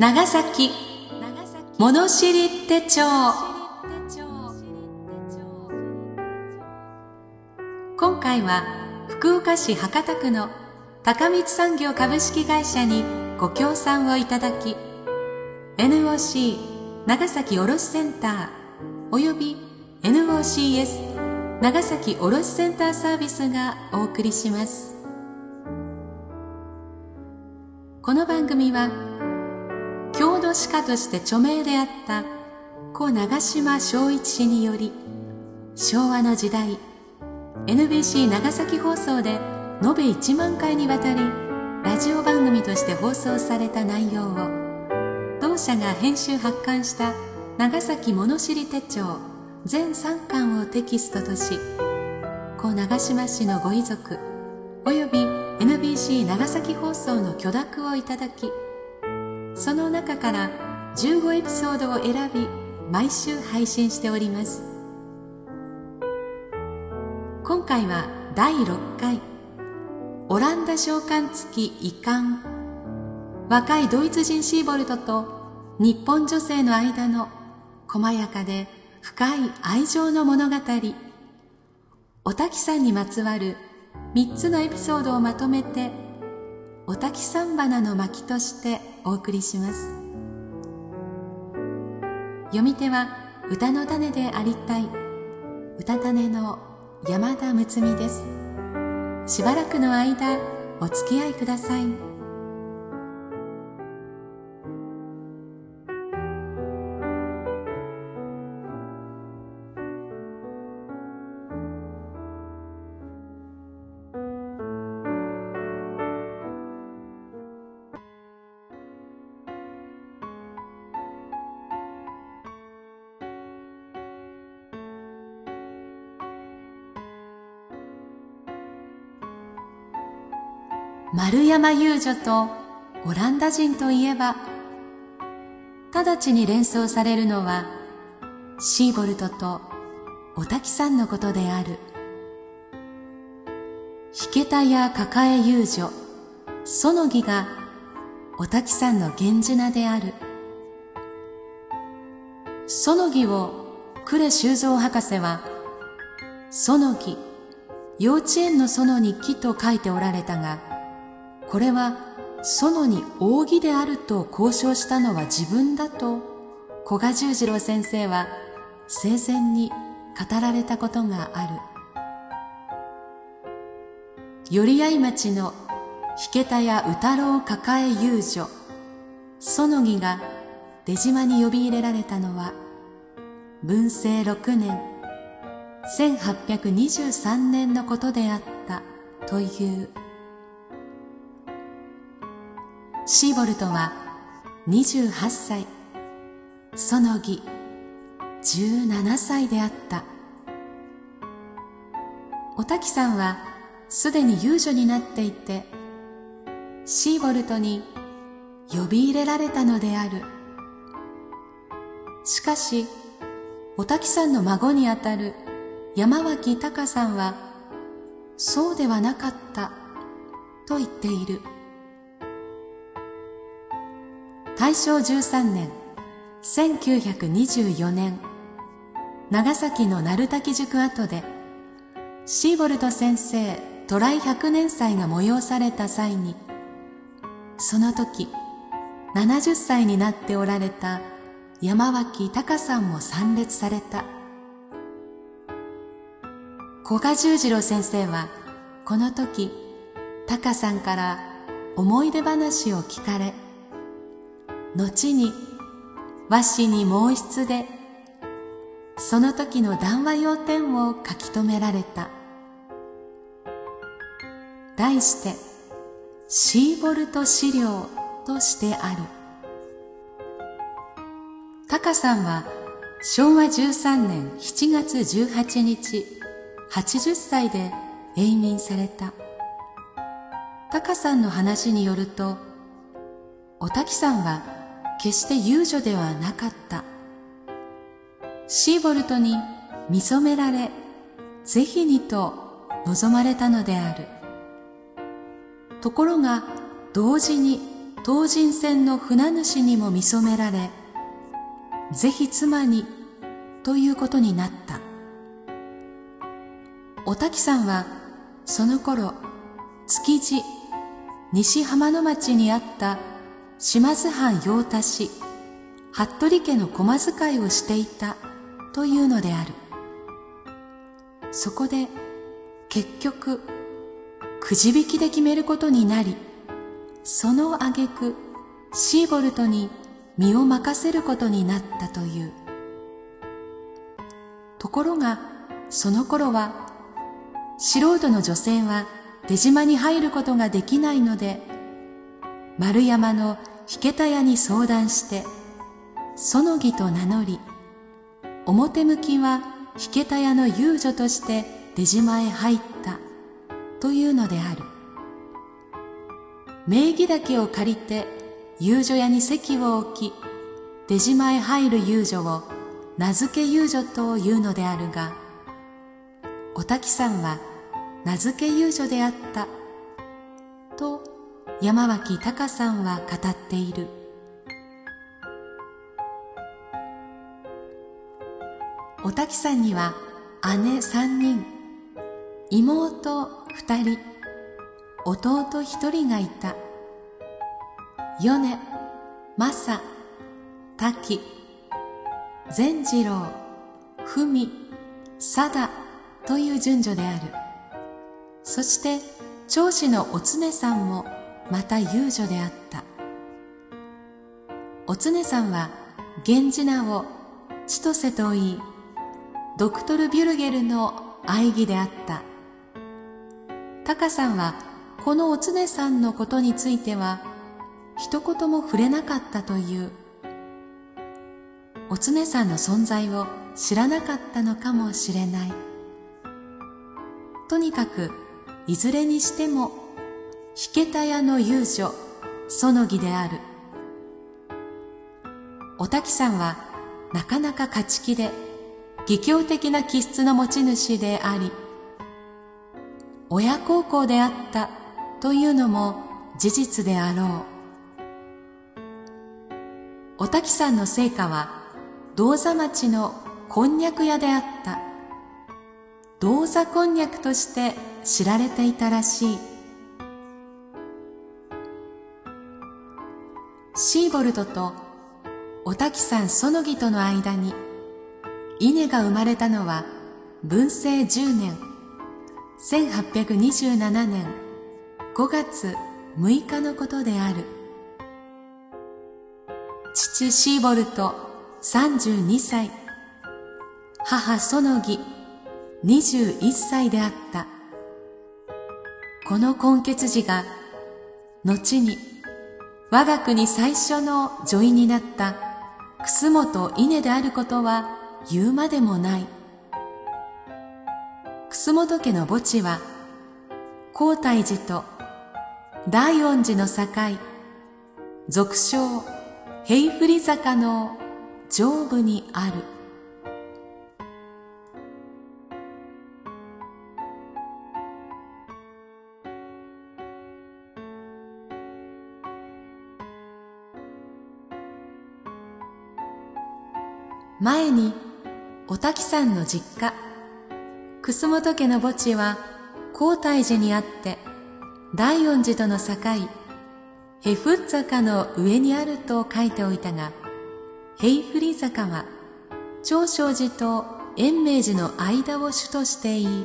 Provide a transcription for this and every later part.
長崎物知り手帳。今回は福岡市博多区の高光産業株式会社にご協賛をいただき NOC 長崎卸センターおよび NOCS 長崎卸センターサービスがお送りします。この番組は郷土史家として著名であった故長島昭一氏により昭和の時代 NBC 長崎放送で延べ1万回にわたりラジオ番組として放送された内容を同社が編集発刊した長崎物知り手帳全3巻をテキストとし故長島氏のご遺族および NBC 長崎放送の許諾をいただきその中から15エピソードを選び毎週配信しております。今回は第6回オランダ召喚付き遺憾。若いドイツ人シーボルトと日本女性の間の細やかで深い愛情の物語。お滝さんにまつわる3つのエピソードをまとめてお滝さん花の巻としてお送りします。読み手は歌の種でありたい。歌種の山田睦美です。しばらくの間お付き合いください。丸山遊女とオランダ人といえば直ちに連想されるのはシーボルトとお滝さんのことである。引田や抱え遊女園木がお滝さんの源氏名である。園木を呉修造博士は園木幼稚園の園に木と書いておられたがこれは園に扇であると交渉したのは自分だと古賀十次郎先生は生前に語られたことがある。寄合町の引田屋宇太郎抱え遊女。園木が出島に呼び入れられたのは文政6年。1823年のことであったという。シーボルトは28歳。園木17歳であった。お滝さんはすでに遊女になっていてシーボルトに呼び入れられたのである。しかしお滝さんの孫にあたる山脇隆さんはそうではなかったと言っている。大正13年1924年長崎の鳴滝塾跡でシーボルト先生トライ百年祭が催された際にその時70歳になっておられた山脇隆さんも参列された。古賀十次郎先生はこの時隆さんから思い出話を聞かれ後に和紙に毛筆でその時の談話要点を書き留められた。題してシーボルト資料としてある。タカさんは昭和13年7月18日80歳で永眠された。タカさんの話によるとお滝さんは決して遊女ではなかった。シーボルトに見初められぜひにと望まれたのである。ところが同時に東人船の船主にも見初められぜひ妻にということになった。お滝さんはその頃築地西浜野町にあった島津藩用達服部家の駒遣いをしていたというのである。そこで結局くじ引きで決めることになりその挙句シーボルトに身を任せることになったという。ところがその頃は素人の女性は出島に入ることができないので丸山の引田屋に相談して園木と名乗り表向きは引田屋の遊女として出島へ入ったというのである。名義だけを借りて遊女屋に席を置き出島へ入る遊女を名付け遊女というのであるがお滝さんは名付け遊女であったと山脇隆さんは語っている。お滝さんには姉三人。妹二人。弟一人がいた。米正滝。善次郎文貞という順序である。そして長子のお常さんもまた遊女であった。お常さんは源氏名を千歳と言いドクトル・ビュルゲルの愛義であった。タカさんはこのお常さんのことについては一言も触れなかったという。お常さんの存在を知らなかったのかもしれない。とにかくいずれにしても引田屋の遊女園木である。お滝さんはなかなか勝ち気で義教的な気質の持ち主であり親孝行であったというのも事実であろう。お滝さんの成果は銅座町のこんにゃく屋であった。銅座こんにゃくとして知られていたらしい。シーボルトとお滝さん園木との間に稲が生まれたのは文政10年1827年5月6日のことである。父シーボルト32歳。母園木21歳であった。この根血児が後に我が国最初の女医になった楠本稲であることは言うまでもない。楠本家の墓地は皇太寺と大恩寺の境俗称平振坂の上部にある。前にお滝さんの実家。楠本家の墓地は皇太寺にあって大恩寺との境ヘフッ坂の上にあると書いておいたが平振坂は長生寺と延命寺の間を主としていい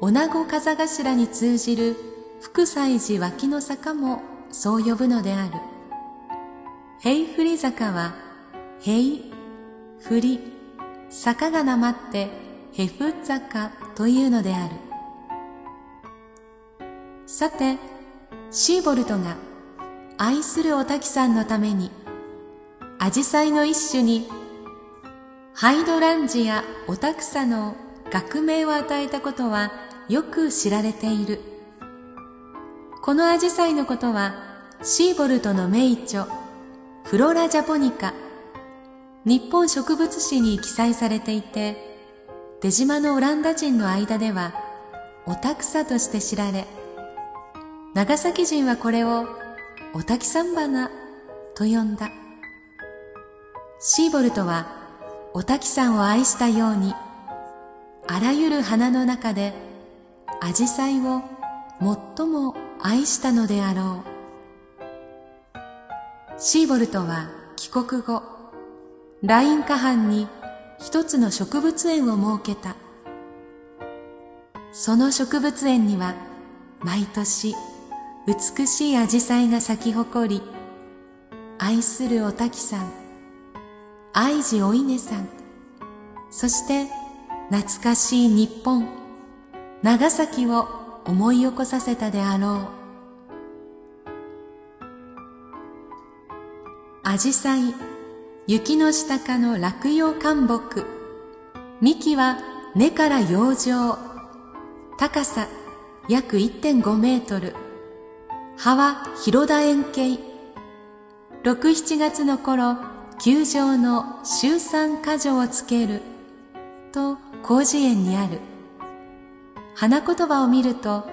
女子風頭に通じる福西寺脇の坂もそう呼ぶのである。平振坂は平振り坂がなまってヘフ坂というのである。さてシーボルトが愛するお滝さんのためにアジサイの一種にハイドランジやオタクサの学名を与えたことはよく知られている。このアジサイのことはシーボルトの名著フロラ・ジャポニカ。日本植物誌に記載されていて出島のオランダ人の間ではオタクサとして知られ長崎人はこれをおたきさん花と呼んだ。シーボルトはおたきさんを愛したように、あらゆる花の中でアジサイを最も愛したのであろう。シーボルトは帰国後、ライン下藩に一つの植物園を設けた。その植物園には毎年美しい紫陽花が咲き誇り、愛するおたきさん、愛知お稲さん、そして懐かしい日本、長崎を思い起こさせたであろう。紫陽花、雪の下かの落葉灌木、幹は根から養生、高さ約1.5メートル、葉は広田円形。6、7月の頃、球場の週三箇条をつける。と、広辞苑にある。花言葉を見ると、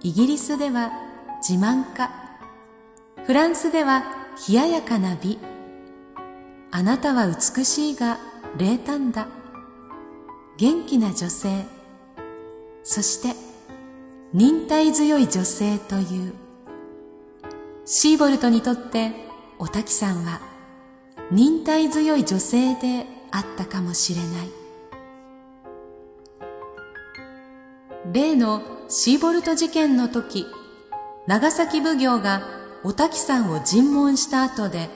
イギリスでは自慢家。フランスでは冷ややかな美。あなたは美しいが冷淡だ。元気な女性。そして、忍耐強い女性というシーボルトにとっておたきさんは忍耐強い女性であったかもしれない例のシーボルト事件の時長崎奉行がおたきさんを尋問した後で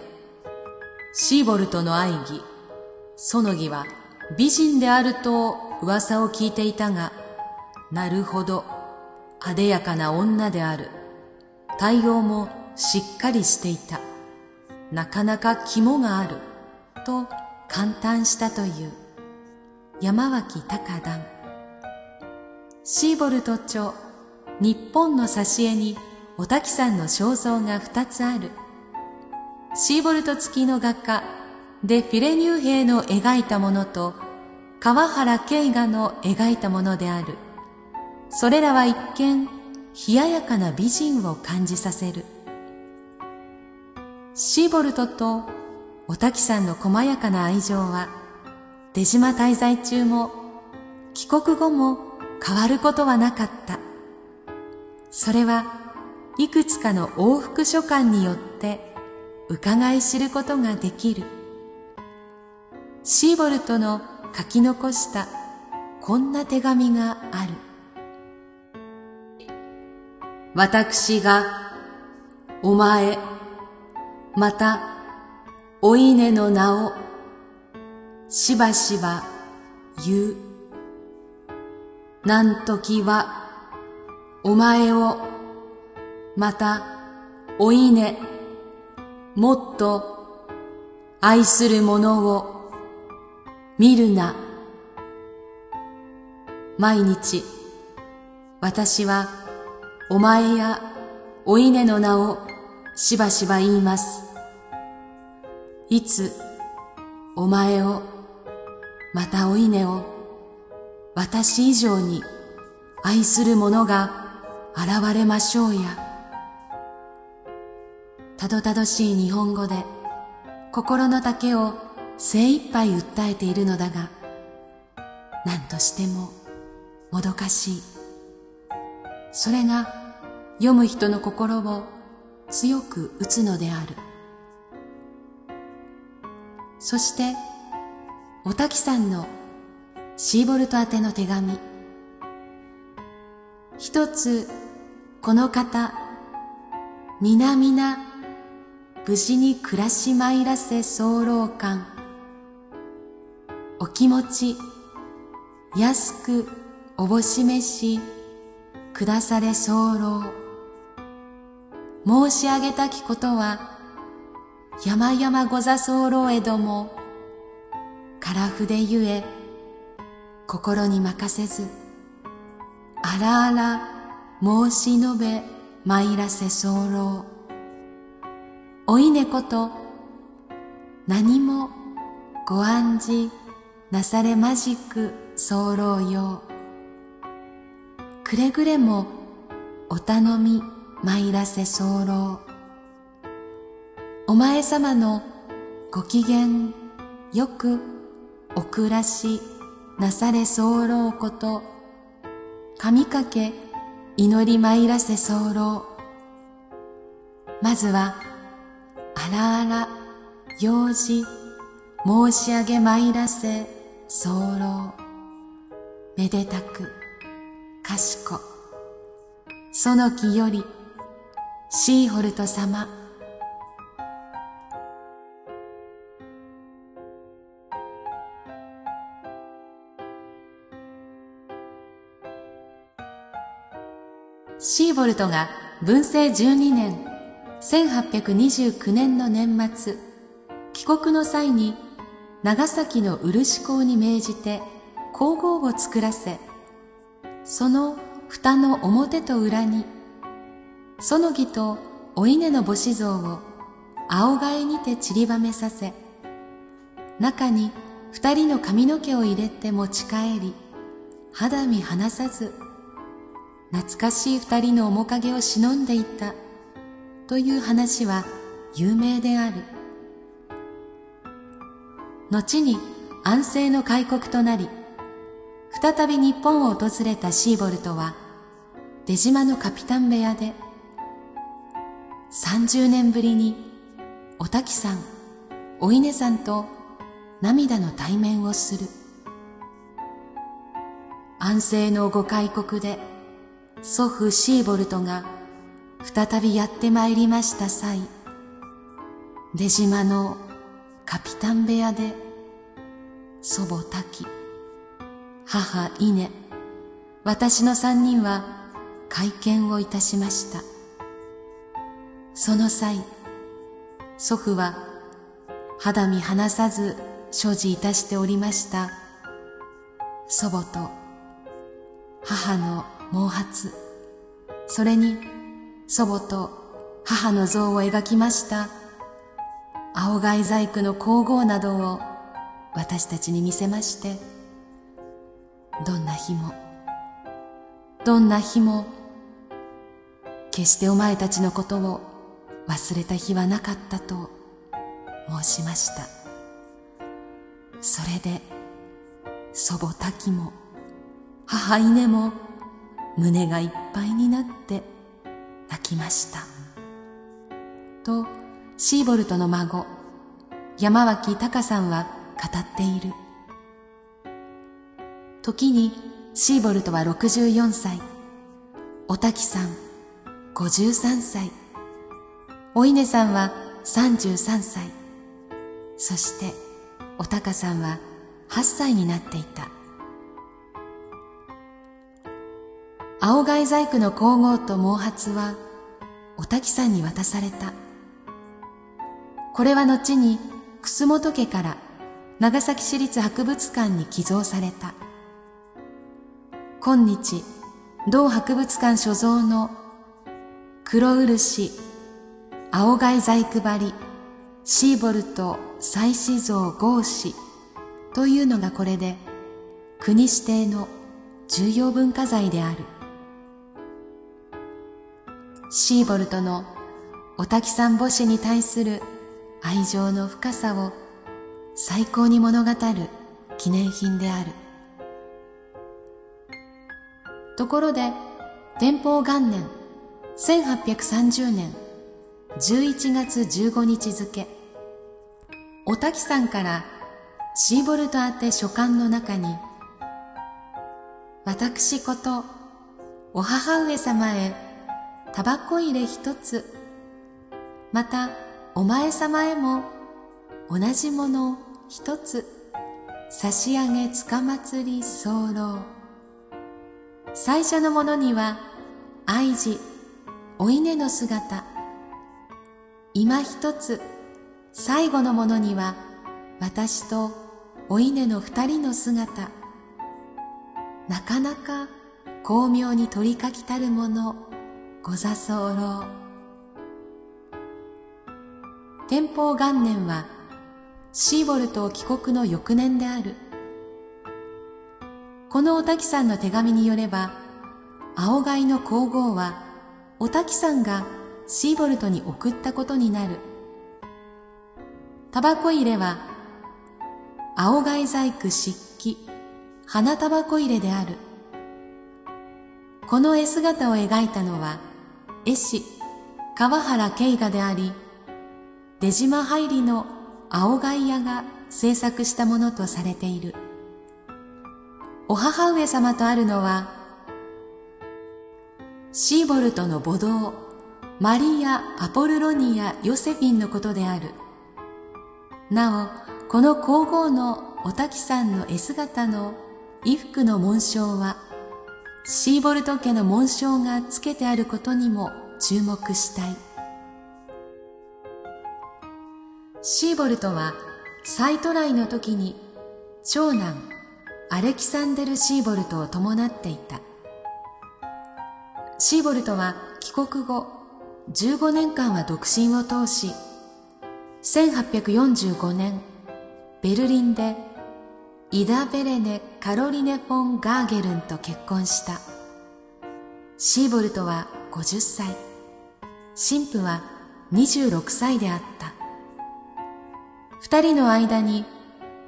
シーボルトの愛義その義は美人であると噂を聞いていたがなるほどあでやかな女である対応もしっかりしていた。なかなか肝がある。と感嘆したという山脇高段。シーボルト著日本の挿絵におたきさんの肖像が二つある。シーボルト付きの画家デ・フィレニュー兵の描いたものと川原慶画の描いたものである。それらは一見冷ややかな美人を感じさせる。シーボルトとおたきさんの細やかな愛情は出島滞在中も帰国後も変わることはなかった。それはいくつかの往復書簡によって伺い知ることができる。シーボルトの書き残したこんな手紙がある。私がお前また、お稲の名を、しばしば言う。なんときは、お前を、また、お稲、もっと、愛する者を、見るな。毎日、私は、お前やお稲の名をしばしば言います。いつ、お前を、またお稲を、私以上に愛する者が現れましょうや。たどたどしい日本語で心の丈を精一杯訴えているのだが、何としてももどかしい。それが読む人の心を強く打つのである。そして、おたきさんのシーボルト宛ての手紙。一つ、この方、皆々、無事に暮らしまいらせ候感。お気持ち、安くおぼしめし、くだされ候。申し上げたきことは、山々ござ候へども、から筆ゆえ、心に任せず、あらあら申し述べ参らせ候。お稲こと、何もご安じなされまじく候よ。くれぐれもお頼み参らせ候。お前様のご機嫌よくお暮らしなされ候こと、神かけ祈り参らせ候。まずは、あらあら、用事、申し上げ参らせ候。めでたく、かしこ。その木より、シーホルト様、シーボルトが文政12年1829年の年末帰国の際に長崎の漆港に命じて皇后を作らせその蓋の表と裏にその儀とお稲の母子像を青替えにて散りばめさせ中に二人の髪の毛を入れて持ち帰り肌身離さず懐かしい二人の面影を忍んでいた。という話は有名である。後に安政の開国となり再び日本を訪れたシーボルトは出島のカピタン部屋で30年ぶりにお滝さんお稲さんと涙の対面をする。安政のご開国で祖父シーボルトが再びやってまいりました際、出島のカピタン部屋で祖母滝、母稲、私の三人は会見をいたしました。その際、祖父は肌身離さず所持いたしておりました祖母と母の毛髪それに祖母と母の像を描きました。青貝細工の皇后などを私たちに見せましてどんな日もどんな日も決してお前たちのことを忘れた日はなかったと申しました。それで祖母滝も母稲も胸がいっぱいになって泣きました。と、シーボルトの孫、山脇隆さんは語っている。時にシーボルトは64歳、おたきさん53歳、お稲さんは33歳、そしておたかさんは8歳になっていた。青貝細工の皇后と毛髪はお滝さんに渡された。これは後に楠本家から長崎市立博物館に寄贈された。今日、同博物館所蔵の黒漆、青貝細工張りシーボルト祭祀像合紙というのがこれで国指定の重要文化財である。シーボルトのお滝さん母子に対する愛情の深さを最高に物語る記念品である。ところで、天保元年1830年11月15日付、お滝さんからシーボルト宛て書簡の中に、私ことお母上様へタバコ入れ一つ、またお前様へも同じもの一つ、差し上げつかまつり候。最初のものには愛事、お稲の姿。今一つ、最後のものには私とお稲の二人の姿。なかなか巧妙に取り書きたるものご座候天保元年はシーボルト帰国の翌年である。このお滝さんの手紙によれば青貝の皇后はお滝さんがシーボルトに送ったことになる。タバコ入れは青貝細工漆器花タバコ入れである。この絵姿を描いたのは絵師川原慶賀であり出島入りの青貝屋が制作したものとされている。お母上様とあるのはシーボルトの母堂マリア・アポルロニア・ヨセフィンのことである。なおこの皇后のお滝さんの絵姿の衣服の紋章はシーボルト家の紋章がつけてあることにも注目したい。シーボルトは再トライの時に長男アレキサンデル・シーボルトを伴っていた。シーボルトは帰国後15年間は独身を通し1845年ベルリンでイダ・ベレネ・カロリネ・フォン・ガーゲルンと結婚した。シーボルトは50歳。神父は26歳であった。二人の間に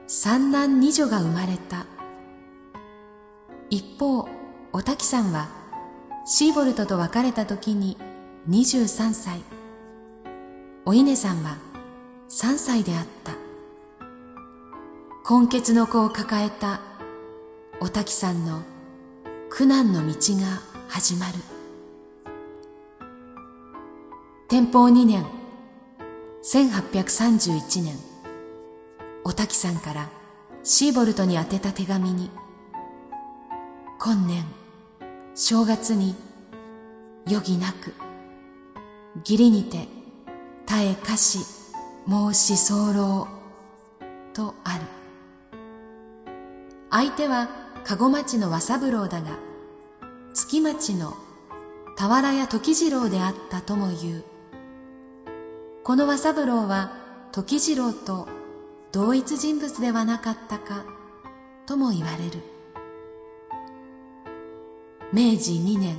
三男二女が生まれた。一方おたきさんはシーボルトと別れた時に23歳。お稲さんは3歳であった。根血の子を抱えたおたきさんの苦難の道が始まる。天保2年1831年おたきさんからシーボルトに宛てた手紙に今年正月に余儀なく義理にて耐えかし申し候とある。相手は籠町の和三郎だが月町の俵屋時次郎であったとも言う。この和三郎は時次郎と同一人物ではなかったかとも言われる。明治2年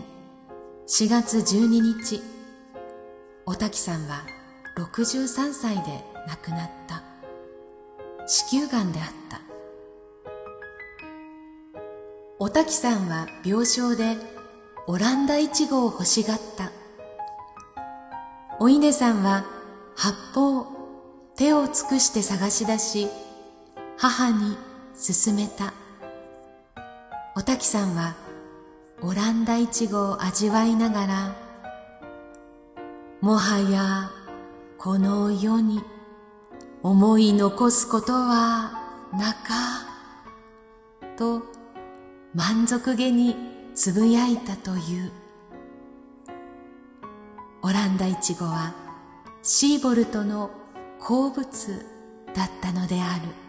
4月12日おたきさんは63歳で亡くなった。子宮がんであった。おたきさんは病床でオランダイチゴを欲しがった。お稲さんは八方手を尽くして探し出し母に勧めた。おたきさんはオランダイチゴを味わいながらもはやこの世に思い残すことはなかと満足げにつぶやいたという。オランダイチゴはシーボルトの好物だったのである。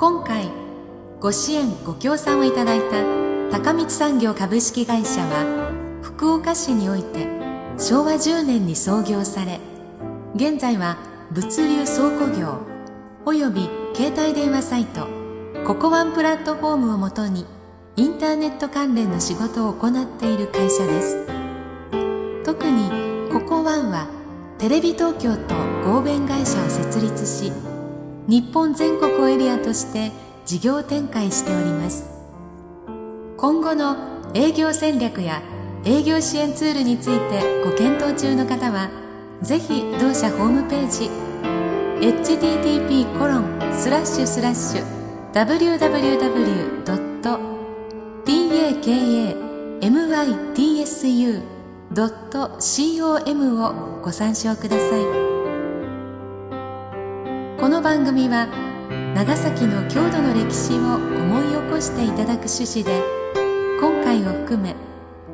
今回ご支援ご協賛をいただいた高光産業株式会社は福岡市において昭和10年に創業され現在は物流倉庫業および携帯電話サイトココワンプラットフォームをもとにインターネット関連の仕事を行っている会社です。特にココワンはテレビ東京と合弁会社を設立し日本全国をエリアとして事業展開しております。今後の営業戦略や営業支援ツールについてご検討中の方はぜひ同社ホームページ http コロンスラッシュスラッシュ www.takamytsu.com をご参照ください。の番組は長崎の郷土の歴史を思い起こしていただく趣旨で今回を含め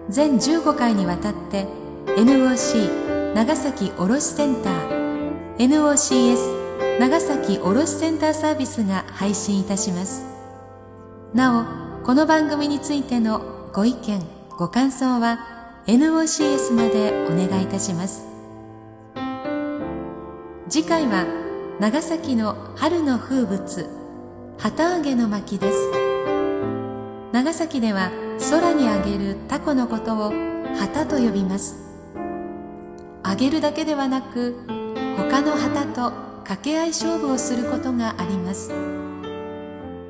全15回にわたって NOC 長崎卸センター NOCS 長崎卸センターサービスが配信いたします。なおこの番組についてのご意見ご感想は NOCS までお願いいたします。次回は長崎の春の風物旗揚げの巻です。長崎では空に揚げるタコのことを旗と呼びます。揚げるだけではなく他の旗と掛け合い勝負をすることがあります。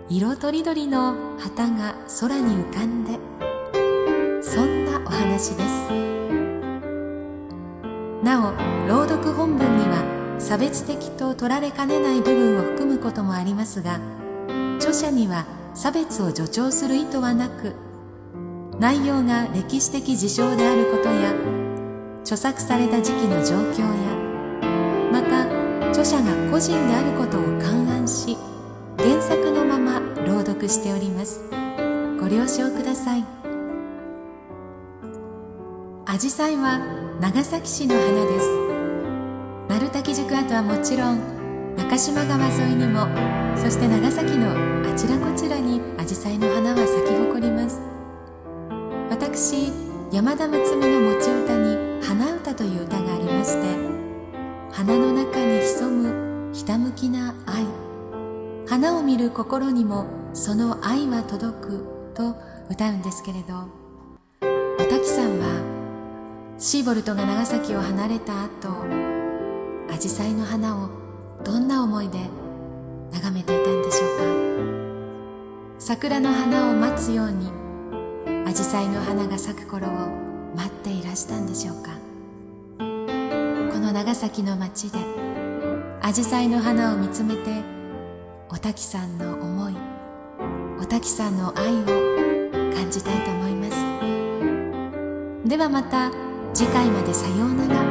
色とりどりの旗が空に浮かんでそんなお話です。なお朗読本文には差別的と取られかねない部分を含むこともありますが著者には差別を助長する意図はなく内容が歴史的事象であることや著作された時期の状況やまた著者が個人であることを勘案し原作のまま朗読しております。ご了承ください。アジサイは長崎市の花です。滝宿跡はもちろん中島川沿いにもそして長崎のあちらこちらにアジサイの花は咲き誇ります。私山田睦美の持ち歌に「花歌」という歌がありまして花の中に潜むひたむきな愛。花を見る心にもその愛は届くと歌うんですけれどお滝さんはシーボルトが長崎を離れた後アジサイの花をどんな思いで眺めていたんでしょうか？桜の花を待つようにアジサイの花が咲く頃を待っていらしたんでしょうか？この長崎の町でアジサイの花を見つめてお滝さんの思いお滝さんの愛を感じたいと思います。ではまた次回までさようなら。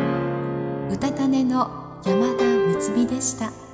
うたた寝の山田睦美でした。